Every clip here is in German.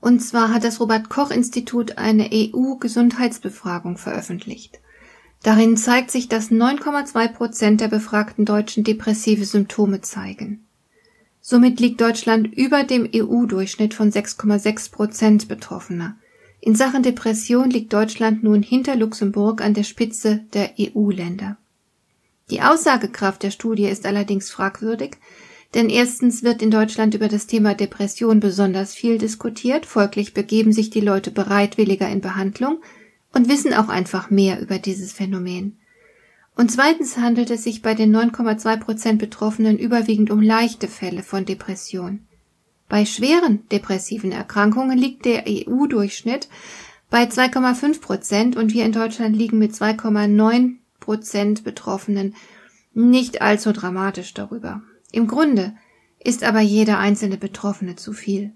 und zwar hat das Robert Koch Institut eine EU-Gesundheitsbefragung veröffentlicht. Darin zeigt sich, dass 9,2 Prozent der befragten Deutschen depressive Symptome zeigen. Somit liegt Deutschland über dem EU-Durchschnitt von 6,6 Prozent Betroffener. In Sachen Depression liegt Deutschland nun hinter Luxemburg an der Spitze der EU-Länder. Die Aussagekraft der Studie ist allerdings fragwürdig, denn erstens wird in Deutschland über das Thema Depression besonders viel diskutiert, folglich begeben sich die Leute bereitwilliger in Behandlung und wissen auch einfach mehr über dieses Phänomen. Und zweitens handelt es sich bei den 9,2 Prozent Betroffenen überwiegend um leichte Fälle von Depression. Bei schweren depressiven Erkrankungen liegt der EU-Durchschnitt bei 2,5 Prozent und wir in Deutschland liegen mit 2,9 Prozent Betroffenen nicht allzu dramatisch darüber. Im Grunde ist aber jeder einzelne Betroffene zu viel,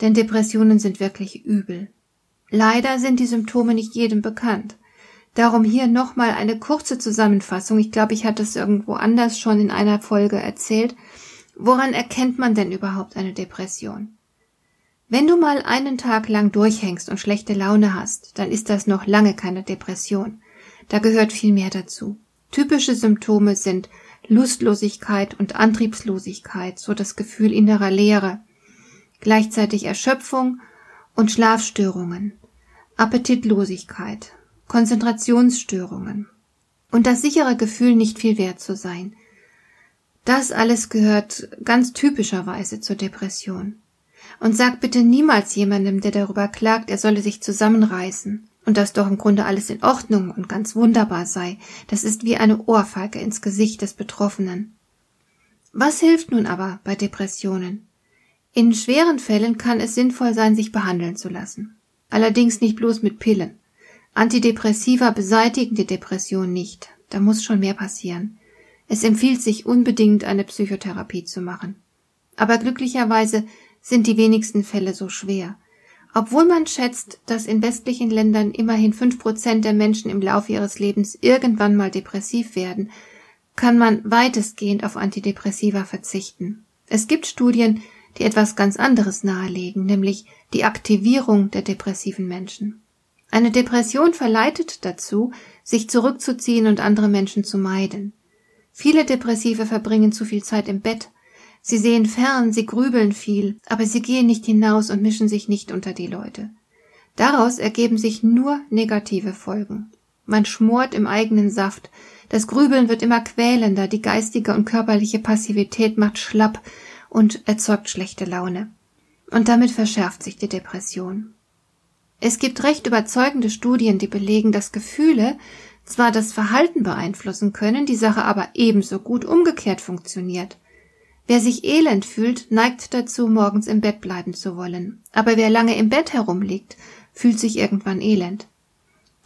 denn Depressionen sind wirklich übel. Leider sind die Symptome nicht jedem bekannt. Darum hier nochmal eine kurze Zusammenfassung. Ich glaube, ich hatte es irgendwo anders schon in einer Folge erzählt. Woran erkennt man denn überhaupt eine Depression? Wenn du mal einen Tag lang durchhängst und schlechte Laune hast, dann ist das noch lange keine Depression. Da gehört viel mehr dazu. Typische Symptome sind Lustlosigkeit und Antriebslosigkeit, so das Gefühl innerer Leere, gleichzeitig Erschöpfung und Schlafstörungen, Appetitlosigkeit, Konzentrationsstörungen und das sichere Gefühl, nicht viel wert zu sein. Das alles gehört ganz typischerweise zur Depression. Und sag bitte niemals jemandem, der darüber klagt, er solle sich zusammenreißen und dass doch im Grunde alles in Ordnung und ganz wunderbar sei, das ist wie eine Ohrfeige ins Gesicht des Betroffenen. Was hilft nun aber bei Depressionen? In schweren Fällen kann es sinnvoll sein, sich behandeln zu lassen. Allerdings nicht bloß mit Pillen. Antidepressiva beseitigen die Depression nicht. Da muss schon mehr passieren. Es empfiehlt sich unbedingt, eine Psychotherapie zu machen. Aber glücklicherweise sind die wenigsten Fälle so schwer. Obwohl man schätzt, dass in westlichen Ländern immerhin fünf Prozent der Menschen im Laufe ihres Lebens irgendwann mal depressiv werden, kann man weitestgehend auf Antidepressiva verzichten. Es gibt Studien, die etwas ganz anderes nahelegen, nämlich die Aktivierung der depressiven Menschen. Eine Depression verleitet dazu, sich zurückzuziehen und andere Menschen zu meiden. Viele Depressive verbringen zu viel Zeit im Bett, Sie sehen fern, sie grübeln viel, aber sie gehen nicht hinaus und mischen sich nicht unter die Leute. Daraus ergeben sich nur negative Folgen. Man schmort im eigenen Saft, das Grübeln wird immer quälender, die geistige und körperliche Passivität macht schlapp und erzeugt schlechte Laune. Und damit verschärft sich die Depression. Es gibt recht überzeugende Studien, die belegen, dass Gefühle zwar das Verhalten beeinflussen können, die Sache aber ebenso gut umgekehrt funktioniert. Wer sich elend fühlt, neigt dazu, morgens im Bett bleiben zu wollen. Aber wer lange im Bett herumliegt, fühlt sich irgendwann elend.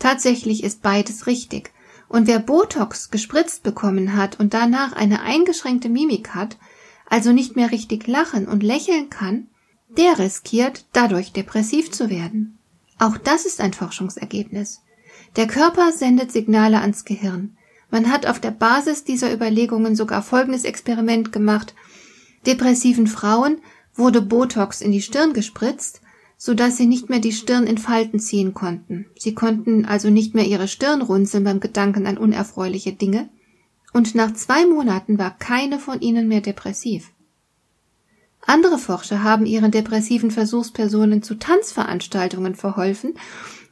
Tatsächlich ist beides richtig. Und wer Botox gespritzt bekommen hat und danach eine eingeschränkte Mimik hat, also nicht mehr richtig lachen und lächeln kann, der riskiert, dadurch depressiv zu werden. Auch das ist ein Forschungsergebnis. Der Körper sendet Signale ans Gehirn. Man hat auf der Basis dieser Überlegungen sogar folgendes Experiment gemacht Depressiven Frauen wurde Botox in die Stirn gespritzt, so dass sie nicht mehr die Stirn in Falten ziehen konnten. Sie konnten also nicht mehr ihre Stirn runzeln beim Gedanken an unerfreuliche Dinge. Und nach zwei Monaten war keine von ihnen mehr depressiv. Andere Forscher haben ihren depressiven Versuchspersonen zu Tanzveranstaltungen verholfen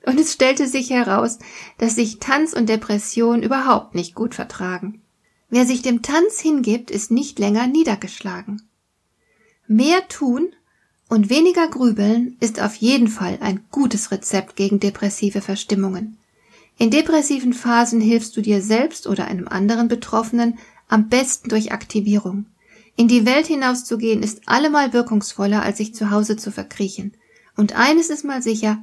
und es stellte sich heraus, dass sich Tanz und Depression überhaupt nicht gut vertragen. Wer sich dem Tanz hingibt, ist nicht länger niedergeschlagen. Mehr tun und weniger grübeln ist auf jeden Fall ein gutes Rezept gegen depressive Verstimmungen. In depressiven Phasen hilfst du dir selbst oder einem anderen Betroffenen am besten durch Aktivierung. In die Welt hinauszugehen ist allemal wirkungsvoller, als sich zu Hause zu verkriechen. Und eines ist mal sicher,